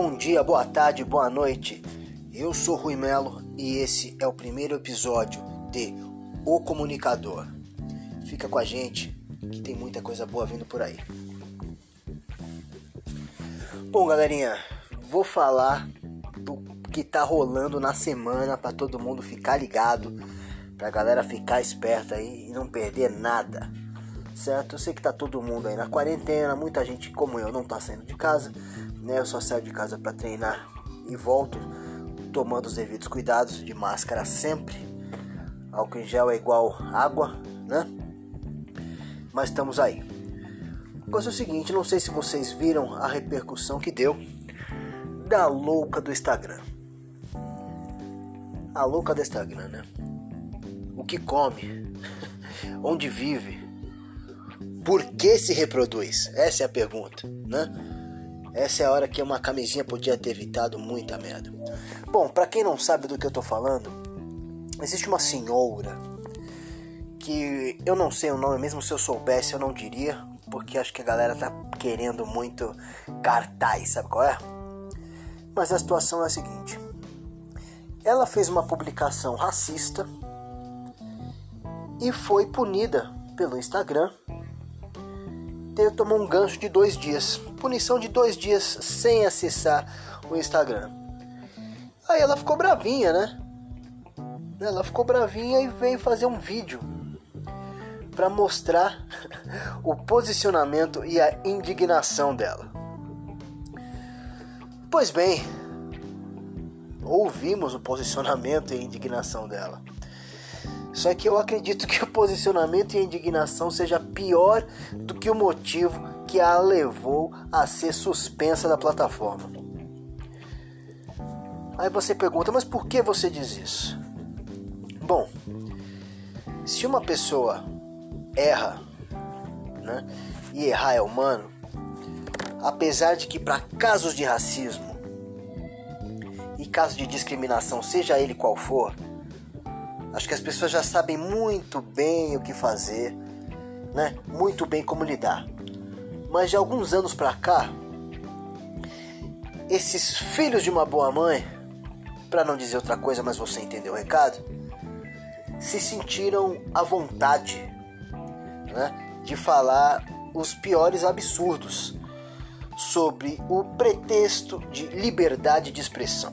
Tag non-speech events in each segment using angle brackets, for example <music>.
bom dia, boa tarde, boa noite. Eu sou Rui Melo e esse é o primeiro episódio de O Comunicador. Fica com a gente que tem muita coisa boa vindo por aí. Bom, galerinha, vou falar do que tá rolando na semana para todo mundo ficar ligado, pra galera ficar esperta aí e não perder nada. Certo? Eu sei que tá todo mundo aí na quarentena, muita gente como eu não tá saindo de casa, né? Eu só saio de casa para treinar e volto tomando os devidos cuidados de máscara sempre. Álcool em gel é igual água, né? Mas estamos aí. Coisa é o seguinte, não sei se vocês viram a repercussão que deu da louca do Instagram. A louca do Instagram, né? O que come? <laughs> Onde vive? Por que se reproduz? Essa é a pergunta, né? Essa é a hora que uma camisinha podia ter evitado muita merda. Bom, para quem não sabe do que eu tô falando, existe uma senhora que eu não sei o nome, mesmo se eu soubesse eu não diria, porque acho que a galera tá querendo muito cartaz, sabe qual é? Mas a situação é a seguinte: ela fez uma publicação racista e foi punida pelo Instagram ter tomou um gancho de dois dias. Punição de dois dias sem acessar o Instagram. Aí ela ficou bravinha, né? Ela ficou bravinha e veio fazer um vídeo para mostrar <laughs> o posicionamento e a indignação dela. Pois bem, ouvimos o posicionamento e a indignação dela. Só que eu acredito que o posicionamento e a indignação seja pior do que o motivo que a levou a ser suspensa da plataforma. Aí você pergunta, mas por que você diz isso? Bom, se uma pessoa erra, né, e errar é humano, apesar de que para casos de racismo e casos de discriminação, seja ele qual for, Acho que as pessoas já sabem muito bem o que fazer, né? Muito bem como lidar. Mas de alguns anos para cá, esses filhos de uma boa mãe, para não dizer outra coisa, mas você entendeu o recado, se sentiram à vontade, né, de falar os piores absurdos sobre o pretexto de liberdade de expressão.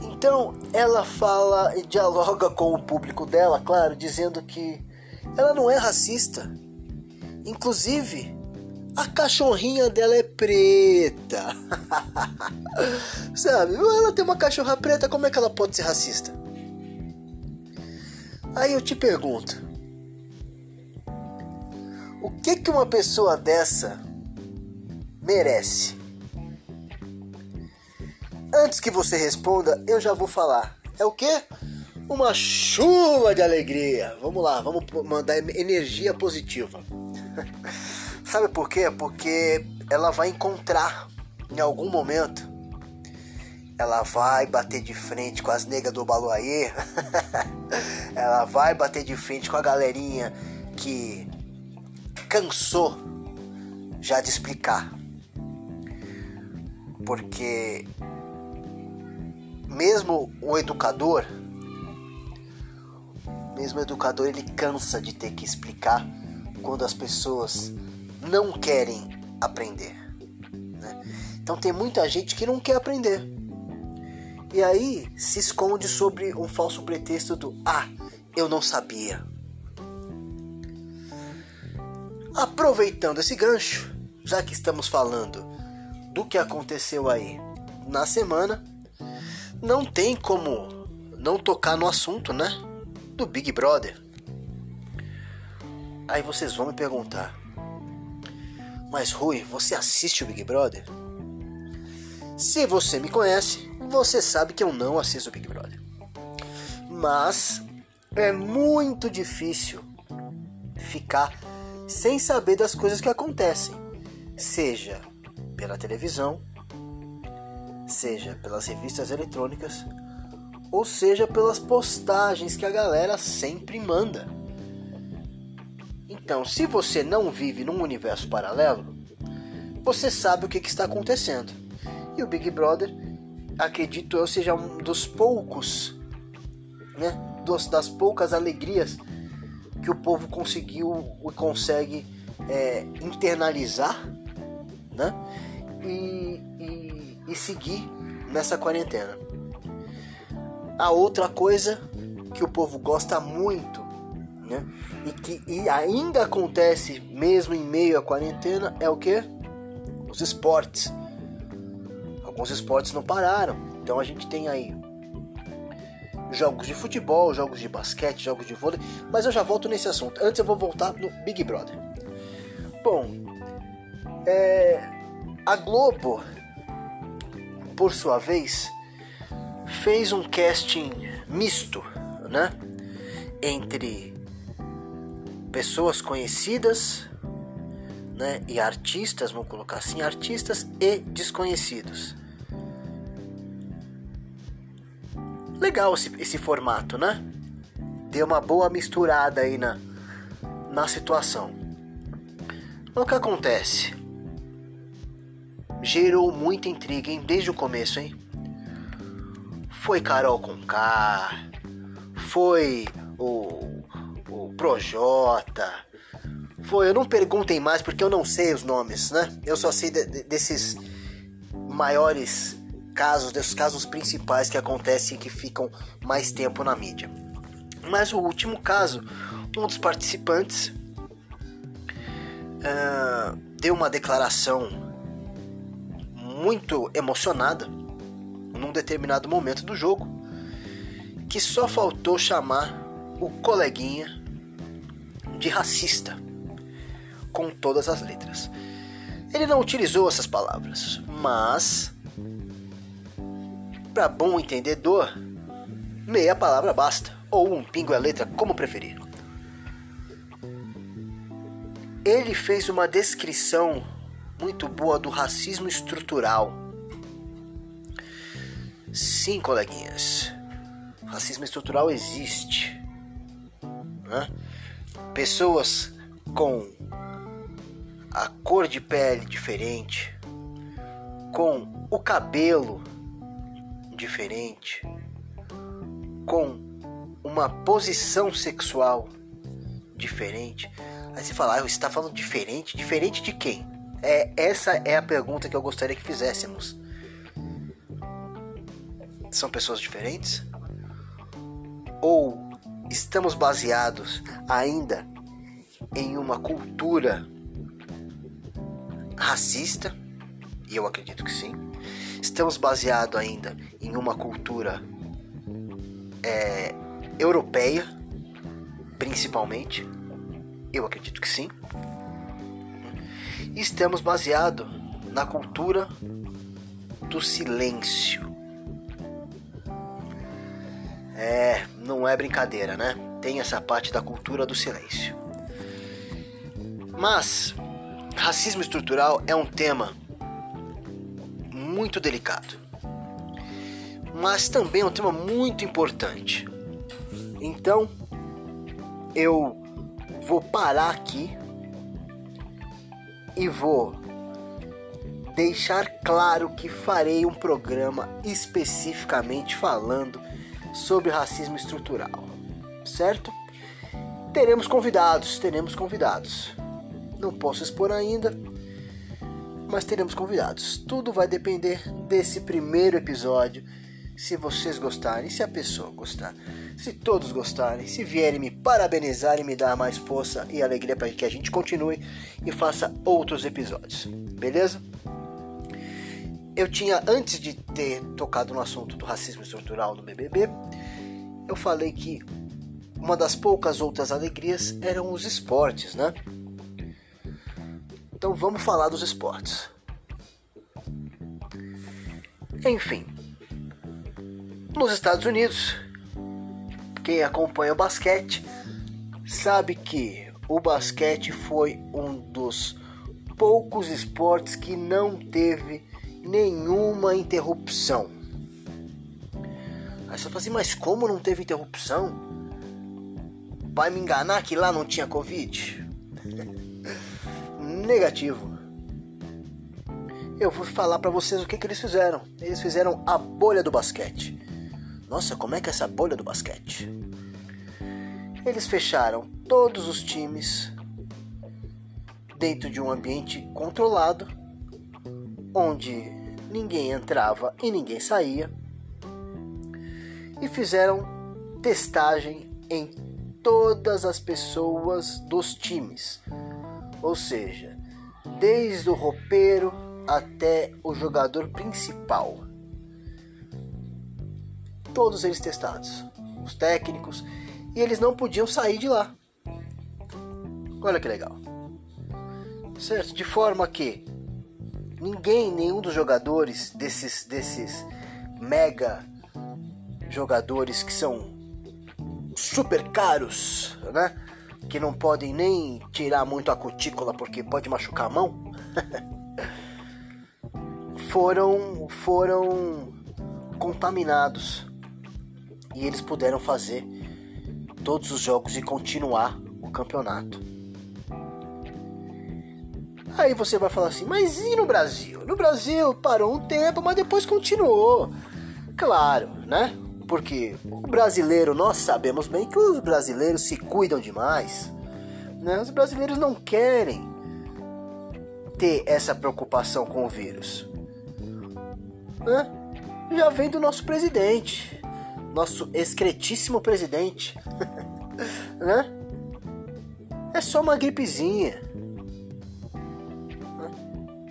Então ela fala e dialoga com o público dela, claro, dizendo que ela não é racista. Inclusive, a cachorrinha dela é preta. <laughs> Sabe? Ela tem uma cachorra preta, como é que ela pode ser racista? Aí eu te pergunto: o que que uma pessoa dessa merece? Antes que você responda, eu já vou falar. É o quê? Uma chuva de alegria. Vamos lá, vamos mandar energia positiva. <laughs> Sabe por quê? Porque ela vai encontrar em algum momento. Ela vai bater de frente com as negas do Baluaê. <laughs> ela vai bater de frente com a galerinha que cansou já de explicar. Porque mesmo o educador, mesmo educador, ele cansa de ter que explicar quando as pessoas não querem aprender. Né? Então tem muita gente que não quer aprender. E aí se esconde sobre um falso pretexto do ah, eu não sabia. Aproveitando esse gancho, já que estamos falando do que aconteceu aí na semana, não tem como não tocar no assunto, né? Do Big Brother. Aí vocês vão me perguntar: Mas Rui, você assiste o Big Brother? Se você me conhece, você sabe que eu não assisto o Big Brother. Mas é muito difícil ficar sem saber das coisas que acontecem, seja pela televisão, seja pelas revistas eletrônicas, ou seja pelas postagens que a galera sempre manda. Então, se você não vive num universo paralelo, você sabe o que, que está acontecendo. E o Big Brother, acredito eu, seja um dos poucos, né? Dos, das poucas alegrias que o povo conseguiu e consegue é, internalizar, né? E, e, e seguir nessa quarentena. A outra coisa que o povo gosta muito, né? E que e ainda acontece mesmo em meio à quarentena é o que? Os esportes. Alguns esportes não pararam. Então a gente tem aí jogos de futebol, jogos de basquete, jogos de vôlei, mas eu já volto nesse assunto. Antes eu vou voltar no Big Brother. Bom, é, a Globo, por sua vez, fez um casting misto, né, entre pessoas conhecidas, né, e artistas, vamos colocar assim, artistas e desconhecidos. Legal esse, esse formato, né? Deu uma boa misturada aí na, na situação. O que acontece? Gerou muita intriga, hein? Desde o começo, hein? Foi Carol com K, foi o, o Projota, foi. Eu não perguntem mais porque eu não sei os nomes, né? Eu só sei de, de, desses maiores casos, desses casos principais que acontecem e que ficam mais tempo na mídia. Mas o último caso, um dos participantes uh, deu uma declaração muito emocionada num determinado momento do jogo que só faltou chamar o coleguinha de racista com todas as letras. Ele não utilizou essas palavras, mas para bom entendedor, meia palavra basta, ou um pingo é letra, como preferir. Ele fez uma descrição muito boa do racismo estrutural. Sim, coleguinhas, racismo estrutural existe. Né? Pessoas com a cor de pele diferente, com o cabelo diferente, com uma posição sexual diferente. Aí você fala, ah, você está falando diferente? Diferente de quem? É, essa é a pergunta que eu gostaria que fizéssemos. São pessoas diferentes? Ou estamos baseados ainda em uma cultura racista? E eu acredito que sim Estamos baseados ainda em uma cultura é, europeia, principalmente. Eu acredito que sim. Estamos baseados na cultura do silêncio. É, não é brincadeira, né? Tem essa parte da cultura do silêncio. Mas racismo estrutural é um tema muito delicado, mas também é um tema muito importante. Então, eu vou parar aqui e vou deixar claro que farei um programa especificamente falando sobre racismo estrutural, certo? Teremos convidados, teremos convidados. Não posso expor ainda, mas teremos convidados. Tudo vai depender desse primeiro episódio. Se vocês gostarem, se a pessoa gostar, se todos gostarem, se vierem me parabenizar e me dar mais força e alegria para que a gente continue e faça outros episódios. Beleza? Eu tinha, antes de ter tocado no assunto do racismo estrutural no BBB, eu falei que uma das poucas outras alegrias eram os esportes, né? Então vamos falar dos esportes. Enfim, nos Estados Unidos, quem acompanha o basquete sabe que o basquete foi um dos poucos esportes que não teve nenhuma interrupção. Aí você fala assim, mas como não teve interrupção? Vai me enganar que lá não tinha Covid? <laughs> Negativo. eu vou falar para vocês o que, que eles fizeram. Eles fizeram a bolha do basquete. Nossa, como é que é essa bolha do basquete? Eles fecharam todos os times dentro de um ambiente controlado, onde ninguém entrava e ninguém saía, e fizeram testagem em todas as pessoas dos times. Ou seja, desde o roupeiro até o jogador principal. Todos eles testados, os técnicos, e eles não podiam sair de lá. Olha que legal. Certo? De forma que ninguém, nenhum dos jogadores desses desses mega jogadores que são super caros, né? Que não podem nem tirar muito a cutícula porque pode machucar a mão. <laughs> foram foram contaminados e eles puderam fazer todos os jogos e continuar o campeonato. Aí você vai falar assim, mas e no Brasil? No Brasil parou um tempo, mas depois continuou. Claro, né? Porque o brasileiro, nós sabemos bem que os brasileiros se cuidam demais. Né? Os brasileiros não querem ter essa preocupação com o vírus né? já vem do nosso presidente, nosso excretíssimo presidente, <laughs> né? É só uma gripezinha.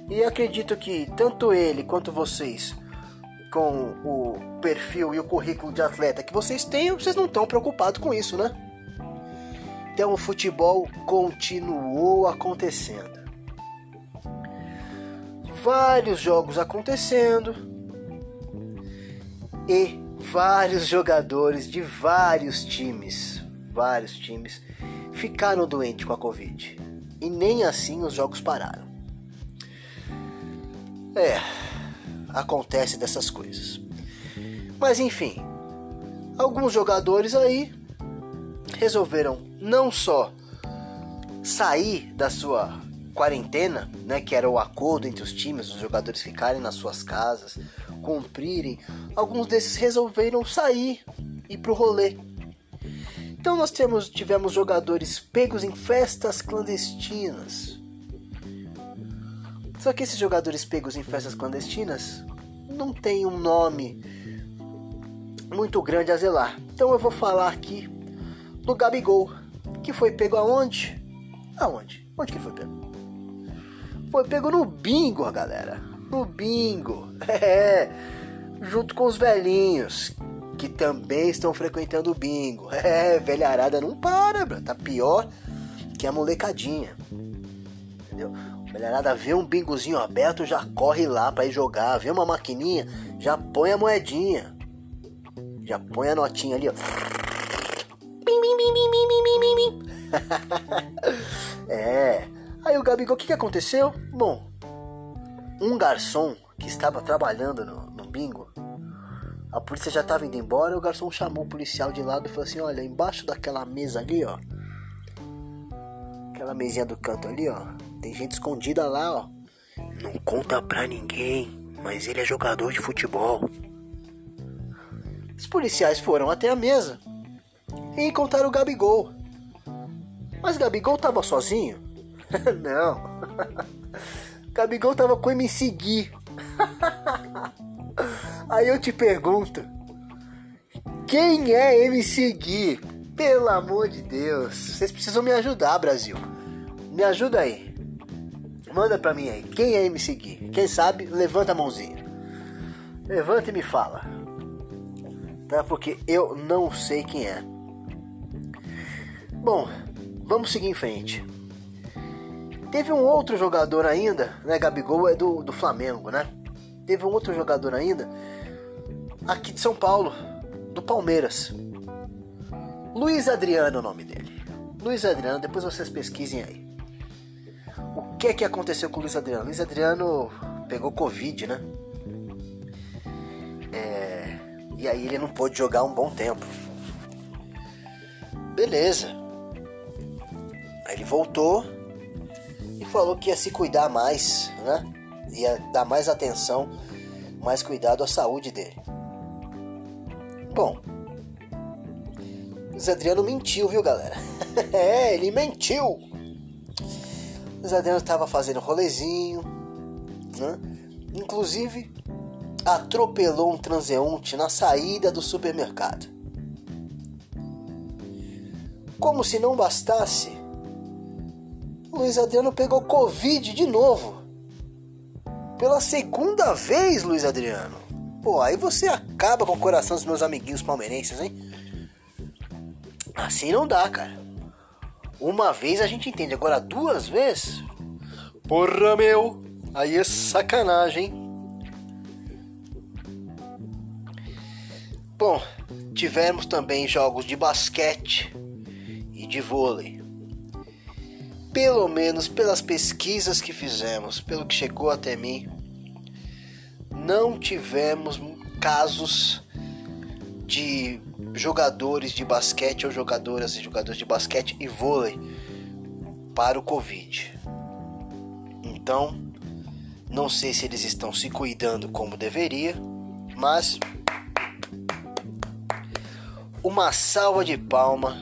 E acredito que tanto ele quanto vocês, com o perfil e o currículo de atleta que vocês têm, vocês não estão preocupados com isso, né? Então o futebol continuou acontecendo. Vários jogos acontecendo, e vários jogadores de vários times, vários times, ficaram doentes com a Covid. E nem assim os jogos pararam. É, acontece dessas coisas. Mas enfim, alguns jogadores aí resolveram não só sair da sua quarentena, né, que era o acordo entre os times, os jogadores ficarem nas suas casas, cumprirem, alguns desses resolveram sair e pro rolê. Então nós temos, tivemos jogadores pegos em festas clandestinas. Só que esses jogadores pegos em festas clandestinas não tem um nome muito grande a zelar. Então eu vou falar aqui do Gabigol, que foi pego aonde? Aonde? Onde que foi pego? Foi pego no bingo, galera. No bingo. <laughs> É. Junto com os velhinhos. Que também estão frequentando o bingo. <laughs> É, velharada não para, bro. Tá pior que a molecadinha. Entendeu? Velharada vê um bingozinho aberto, já corre lá para ir jogar. Vê uma maquininha, já põe a moedinha. Já põe a notinha ali, ó. <laughs> É. Aí o Gabigol, o que, que aconteceu? Bom, um garçom que estava trabalhando no, no bingo, a polícia já estava indo embora, o garçom chamou o policial de lado e falou assim, olha, embaixo daquela mesa ali, ó, aquela mesinha do canto ali, ó, tem gente escondida lá, ó. Não conta pra ninguém, mas ele é jogador de futebol. Os policiais foram até a mesa e encontraram o Gabigol. Mas Gabigol tava sozinho? <laughs> não. <laughs> Gabigol tava com MC Gui. <laughs> Aí eu te pergunto: quem é MC Gui? Pelo amor de Deus, vocês precisam me ajudar, Brasil. Me ajuda aí. Manda pra mim aí. Quem é MC Gui? Quem sabe, levanta a mãozinha. Levanta e me fala. Tá? Porque eu não sei quem é. Bom, vamos seguir em frente. Teve um outro jogador ainda, né? Gabigol é do, do Flamengo, né? Teve um outro jogador ainda aqui de São Paulo, do Palmeiras. Luiz Adriano é o nome dele. Luiz Adriano, depois vocês pesquisem aí. O que é que aconteceu com o Luiz Adriano? Luiz Adriano pegou Covid, né? É... E aí ele não pôde jogar um bom tempo. Beleza. Aí ele voltou falou que ia se cuidar mais, né? ia dar mais atenção, mais cuidado à saúde dele. Bom, Luiz Adriano mentiu, viu, galera? <laughs> é, ele mentiu. Luiz Adriano estava fazendo rolezinho, né? Inclusive, atropelou um transeunte na saída do supermercado. Como se não bastasse, Luiz Adriano pegou Covid de novo. Pela segunda vez, Luiz Adriano. Pô, aí você acaba com o coração dos meus amiguinhos palmeirenses, hein? Assim não dá, cara. Uma vez a gente entende, agora duas vezes? Porra, meu! Aí é sacanagem? Bom, tivemos também jogos de basquete e de vôlei. Pelo menos pelas pesquisas que fizemos, pelo que chegou até mim, não tivemos casos de jogadores de basquete ou jogadoras e jogadores de basquete e vôlei para o Covid. Então, não sei se eles estão se cuidando como deveria, mas uma salva de palma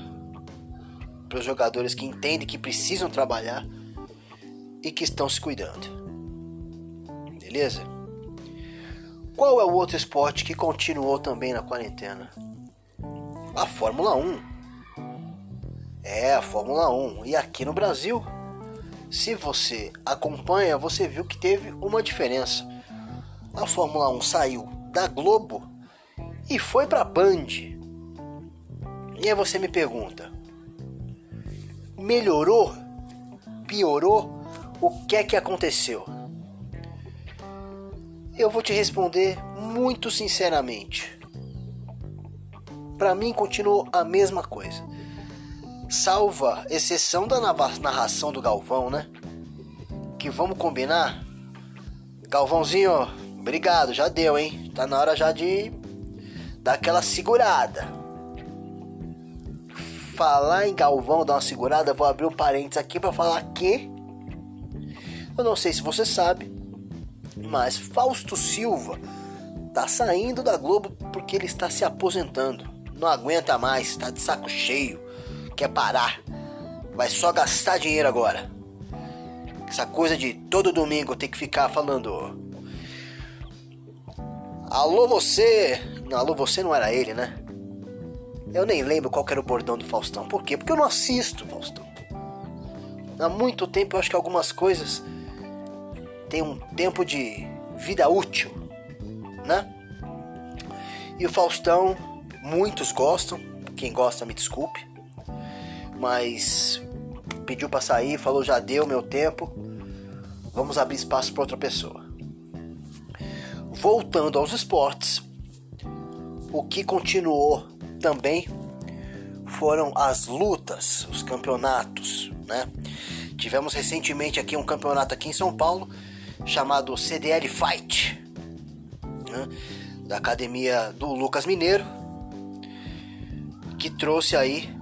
para os jogadores que entendem que precisam trabalhar e que estão se cuidando. Beleza? Qual é o outro esporte que continuou também na quarentena? A Fórmula 1. É, a Fórmula 1. E aqui no Brasil, se você acompanha, você viu que teve uma diferença. A Fórmula 1 saiu da Globo e foi para Band. E aí você me pergunta: melhorou? Piorou? O que é que aconteceu? Eu vou te responder muito sinceramente. Para mim continuou a mesma coisa. Salva exceção da narração do Galvão, né? Que vamos combinar? Galvãozinho, obrigado, já deu, hein? Tá na hora já de dar aquela segurada falar em Galvão, dar uma segurada, vou abrir um parênteses aqui para falar que eu não sei se você sabe, mas Fausto Silva tá saindo da Globo porque ele está se aposentando. Não aguenta mais, está de saco cheio, quer parar. Vai só gastar dinheiro agora. Essa coisa de todo domingo ter que ficar falando Alô você, não, alô você não era ele, né? Eu nem lembro qual era o bordão do Faustão. Por quê? Porque eu não assisto Faustão. Há muito tempo eu acho que algumas coisas têm um tempo de vida útil, né? E o Faustão, muitos gostam. Quem gosta, me desculpe. Mas pediu para sair, falou já deu meu tempo. Vamos abrir espaço para outra pessoa. Voltando aos esportes, o que continuou também foram as lutas, os campeonatos, né? Tivemos recentemente aqui um campeonato aqui em São Paulo chamado CDL Fight, né? da academia do Lucas Mineiro, que trouxe aí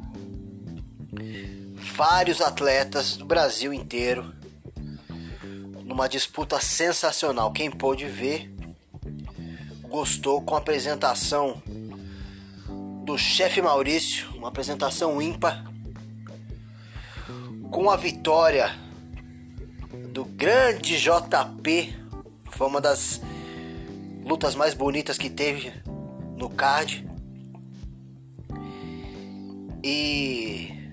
vários atletas do Brasil inteiro numa disputa sensacional. Quem pôde ver gostou com a apresentação do chefe Maurício, uma apresentação ímpar, com a vitória do grande JP, foi uma das lutas mais bonitas que teve no card. E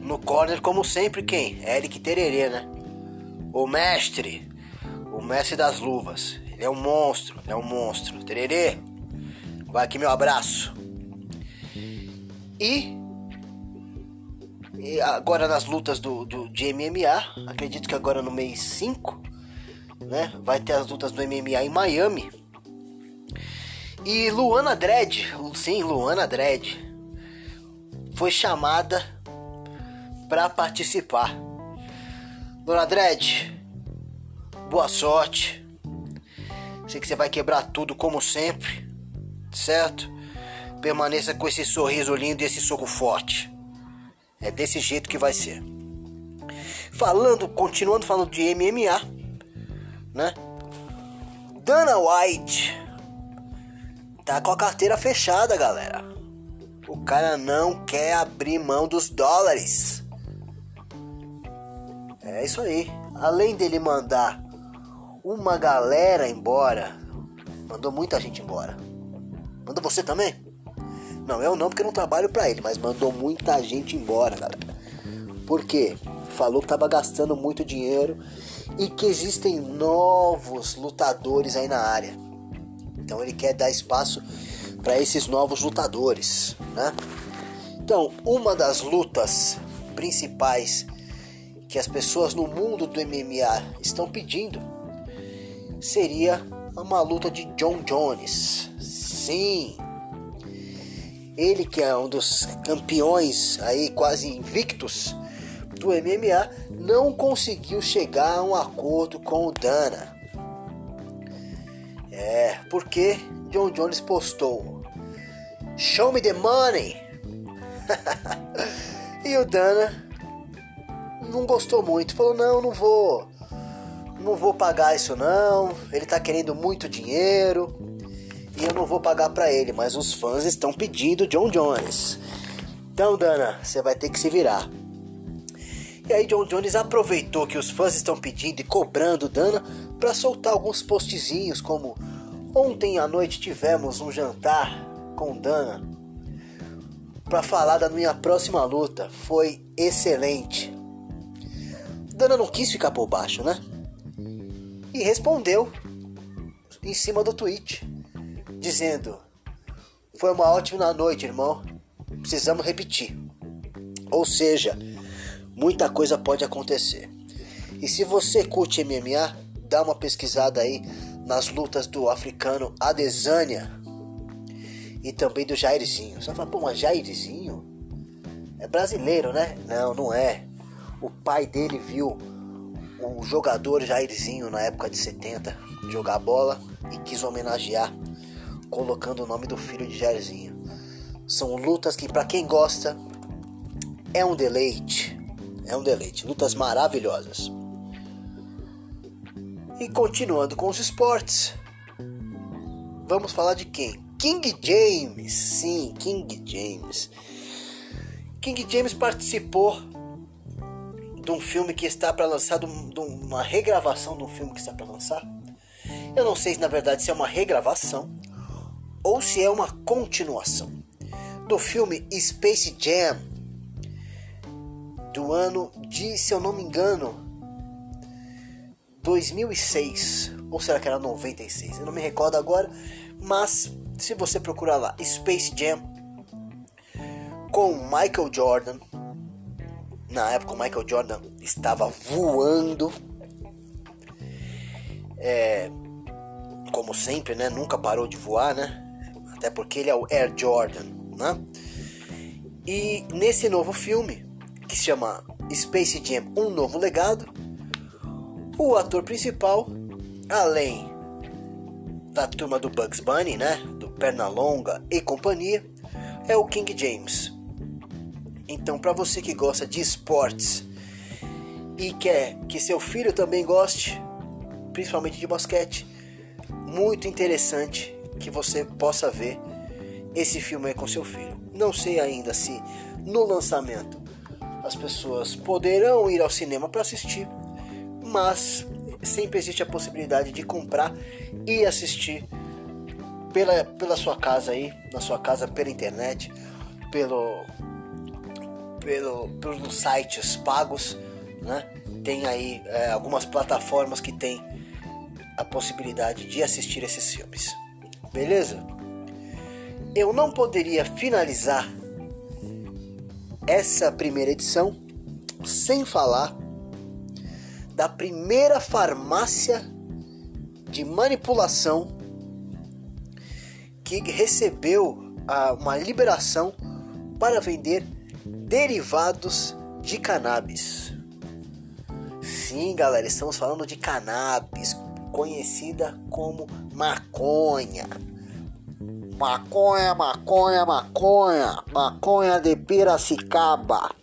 no corner, como sempre, quem? Eric Tererê, né? O mestre, o mestre das luvas. Ele é um monstro, ele é um monstro. Tererê, vai aqui meu abraço. E, e agora nas lutas do, do, de MMA, acredito que agora no mês 5, né? Vai ter as lutas do MMA em Miami. E Luana Dredd, sim, Luana Dredd, foi chamada para participar. Luana Dredd, boa sorte. Sei que você vai quebrar tudo como sempre, certo? permaneça com esse sorriso lindo e esse soco forte. É desse jeito que vai ser. Falando, continuando falando de MMA, né? Dana White tá com a carteira fechada, galera. O cara não quer abrir mão dos dólares. É isso aí. Além dele mandar uma galera embora, mandou muita gente embora. Mandou você também? Não, eu não, porque eu não trabalho para ele, mas mandou muita gente embora, galera. Por quê? Falou que tava gastando muito dinheiro e que existem novos lutadores aí na área. Então ele quer dar espaço para esses novos lutadores, né? Então, uma das lutas principais que as pessoas no mundo do MMA estão pedindo seria uma luta de John Jones. Sim. Ele que é um dos campeões aí quase invictos do MMA não conseguiu chegar a um acordo com o Dana. É, porque John Jones postou Show me the money. <laughs> e o Dana não gostou muito, falou: "Não, não vou. Não vou pagar isso não. Ele tá querendo muito dinheiro e eu não vou pagar para ele, mas os fãs estão pedindo John Jones. Então, Dana, você vai ter que se virar. E aí John Jones aproveitou que os fãs estão pedindo e cobrando Dana para soltar alguns postzinhos como ontem à noite tivemos um jantar com Dana para falar da minha próxima luta. Foi excelente. Dana não quis ficar por baixo, né? E respondeu em cima do tweet, dizendo: Foi uma ótima noite, irmão. Precisamos repetir. Ou seja, muita coisa pode acontecer. E se você curte MMA, dá uma pesquisada aí nas lutas do africano Adesanya e também do Jairzinho. Vai falar, pô, mas Jairzinho é brasileiro, né? Não, não é. O pai dele viu o jogador Jairzinho na época de 70 jogar bola e quis homenagear colocando o nome do filho de Jairzinho. São lutas que para quem gosta é um deleite. É um deleite, lutas maravilhosas. E continuando com os esportes, vamos falar de quem? King James, sim, King James. King James participou de um filme que está para lançar, de uma regravação de um filme que está para lançar. Eu não sei se na verdade se é uma regravação ou se é uma continuação do filme Space Jam do ano de, se eu não me engano, 2006 ou será que era 96? Eu não me recordo agora, mas se você procurar lá Space Jam com Michael Jordan na época o Michael Jordan estava voando. É, como sempre, né? Nunca parou de voar, né? Até porque ele é o Air Jordan, né? E nesse novo filme, que se chama Space Jam Um Novo Legado, o ator principal, além da turma do Bugs Bunny, né? Pernalonga e companhia, é o King James. Então, para você que gosta de esportes e quer que seu filho também goste, principalmente de basquete, muito interessante que você possa ver esse filme com seu filho. Não sei ainda se no lançamento as pessoas poderão ir ao cinema para assistir, mas sempre existe a possibilidade de comprar e assistir pela, pela sua casa aí, na sua casa pela internet, pelo pelo, pelos sites pagos, né? Tem aí é, algumas plataformas que tem a possibilidade de assistir esses filmes. Beleza? Eu não poderia finalizar essa primeira edição sem falar da primeira farmácia de manipulação que recebeu uma liberação para vender derivados de cannabis. Sim, galera, estamos falando de cannabis, conhecida como maconha. Maconha, maconha, maconha, maconha de Piracicaba.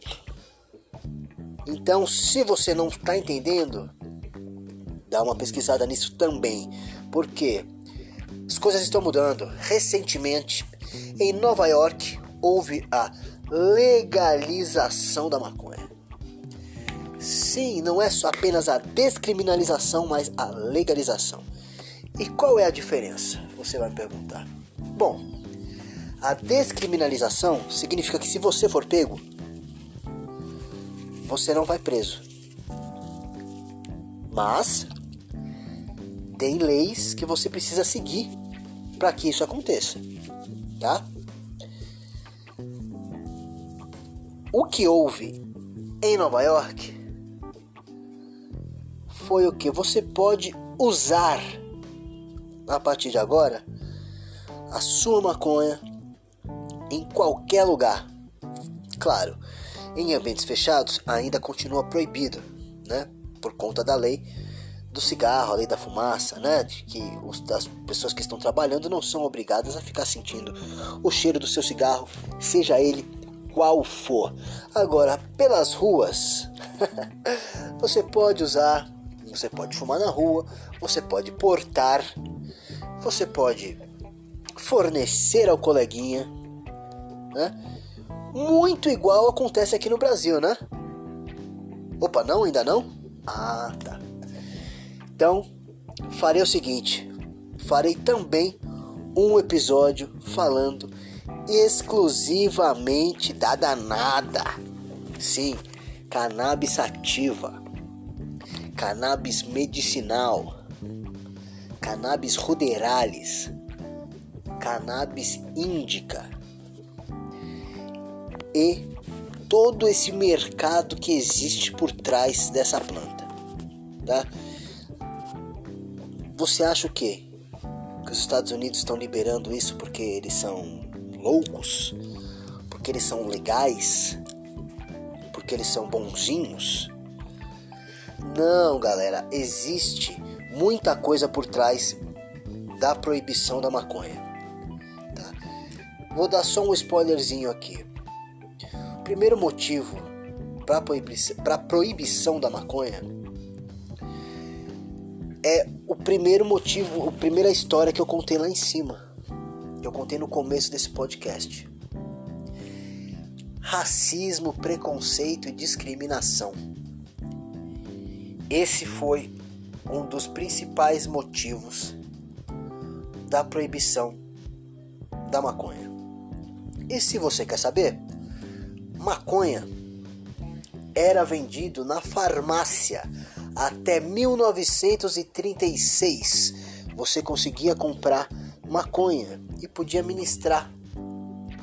Então, se você não está entendendo, dá uma pesquisada nisso também. Porque as coisas estão mudando. Recentemente, em Nova York, houve a legalização da maconha. Sim, não é só apenas a descriminalização, mas a legalização. E qual é a diferença? Você vai me perguntar. Bom, a descriminalização significa que se você for pego, você não vai preso. Mas tem leis que você precisa seguir para que isso aconteça, tá? O que houve em Nova York foi o que você pode usar a partir de agora a sua maconha em qualquer lugar. Claro, em ambientes fechados ainda continua proibido, né? Por conta da lei do cigarro, a lei da fumaça, né? De que os, as pessoas que estão trabalhando não são obrigadas a ficar sentindo o cheiro do seu cigarro, seja ele qual for. Agora, pelas ruas, <laughs> você pode usar, você pode fumar na rua, você pode portar, você pode fornecer ao coleguinha, né? Muito igual acontece aqui no Brasil, né? Opa, não? Ainda não? Ah, tá. Então, farei o seguinte: farei também um episódio falando exclusivamente da danada. Sim, cannabis sativa, cannabis medicinal, cannabis ruderalis, cannabis índica. E todo esse mercado que existe por trás dessa planta, tá? Você acha o quê? Que os Estados Unidos estão liberando isso porque eles são loucos? Porque eles são legais? Porque eles são bonzinhos? Não, galera, existe muita coisa por trás da proibição da maconha. Tá? Vou dar só um spoilerzinho aqui. O primeiro motivo para proibição, proibição da maconha é o primeiro motivo, a primeira história que eu contei lá em cima. Eu contei no começo desse podcast. Racismo, preconceito e discriminação. Esse foi um dos principais motivos da proibição da maconha. E se você quer saber, maconha era vendido na farmácia até 1936. Você conseguia comprar maconha e podia ministrar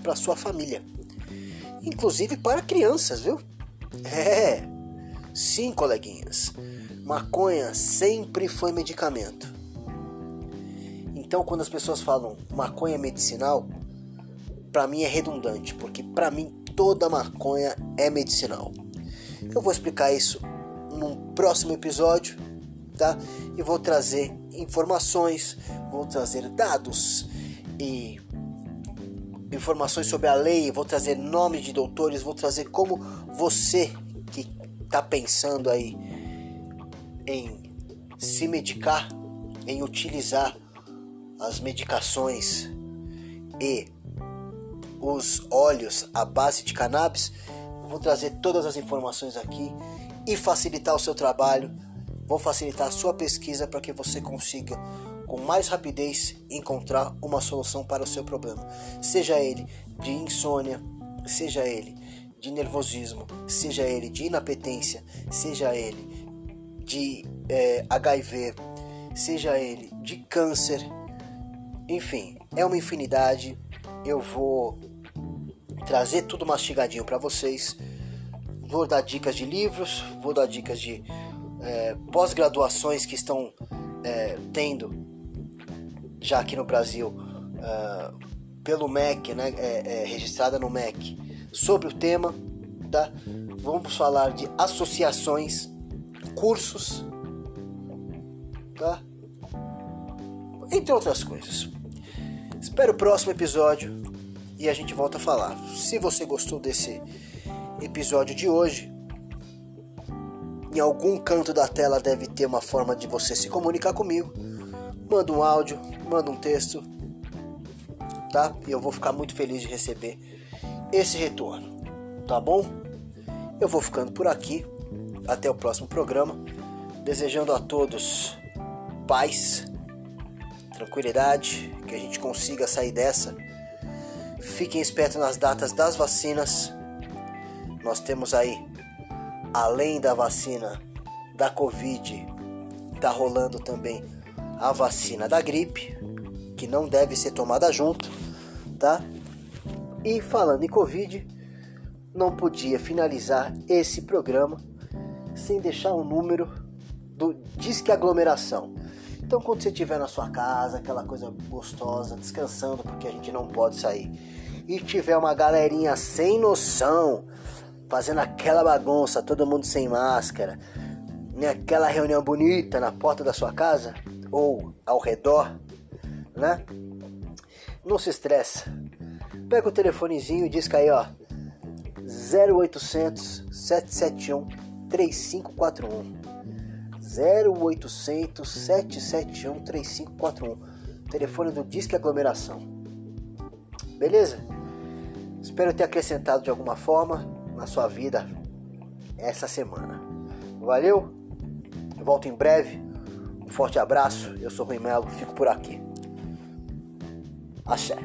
para sua família, inclusive para crianças, viu? É, sim, coleguinhas. Maconha sempre foi medicamento. Então, quando as pessoas falam maconha medicinal, para mim é redundante, porque para mim toda maconha é medicinal. Eu vou explicar isso num próximo episódio, tá? E vou trazer informações, vou trazer dados e informações sobre a lei, vou trazer nomes de doutores, vou trazer como você que está pensando aí em se medicar, em utilizar as medicações e os óleos à base de cannabis, vou trazer todas as informações aqui e facilitar o seu trabalho, vou facilitar a sua pesquisa para que você consiga com mais rapidez encontrar uma solução para o seu problema, seja ele de insônia, seja ele de nervosismo, seja ele de inapetência, seja ele de é, HIV, seja ele de câncer, enfim, é uma infinidade. Eu vou trazer tudo mastigadinho para vocês. Vou dar dicas de livros, vou dar dicas de é, pós-graduações que estão é, tendo já aqui no Brasil é, pelo MEC, né, é, é, registrada no MEC, sobre o tema. Tá? Vamos falar de associações, cursos, tá? entre outras coisas. Espero o próximo episódio e a gente volta a falar. Se você gostou desse episódio de hoje, em algum canto da tela deve ter uma forma de você se comunicar comigo. manda um áudio, manda um texto, tá? E eu vou ficar muito feliz de receber esse retorno, tá bom? Eu vou ficando por aqui. Até o próximo programa. Desejando a todos paz, tranquilidade, que a gente consiga sair dessa. Fiquem espertos nas datas das vacinas. Nós temos aí, além da vacina da Covid, tá rolando também a vacina da gripe, que não deve ser tomada junto, tá? E falando em Covid, não podia finalizar esse programa sem deixar o um número do Disque Aglomeração. Então, quando você estiver na sua casa, aquela coisa gostosa, descansando, porque a gente não pode sair, e tiver uma galerinha sem noção, fazendo aquela bagunça, todo mundo sem máscara, naquela reunião bonita na porta da sua casa ou ao redor, né? Não se estressa. Pega o telefonezinho e diz aí, ó, 0800 771 3541. 0800 771 3541. Telefone do Disque Aglomeração. Beleza? Espero ter acrescentado de alguma forma na sua vida essa semana. Valeu? Eu volto em breve. Um forte abraço. Eu sou Rui Melo, fico por aqui. Axé.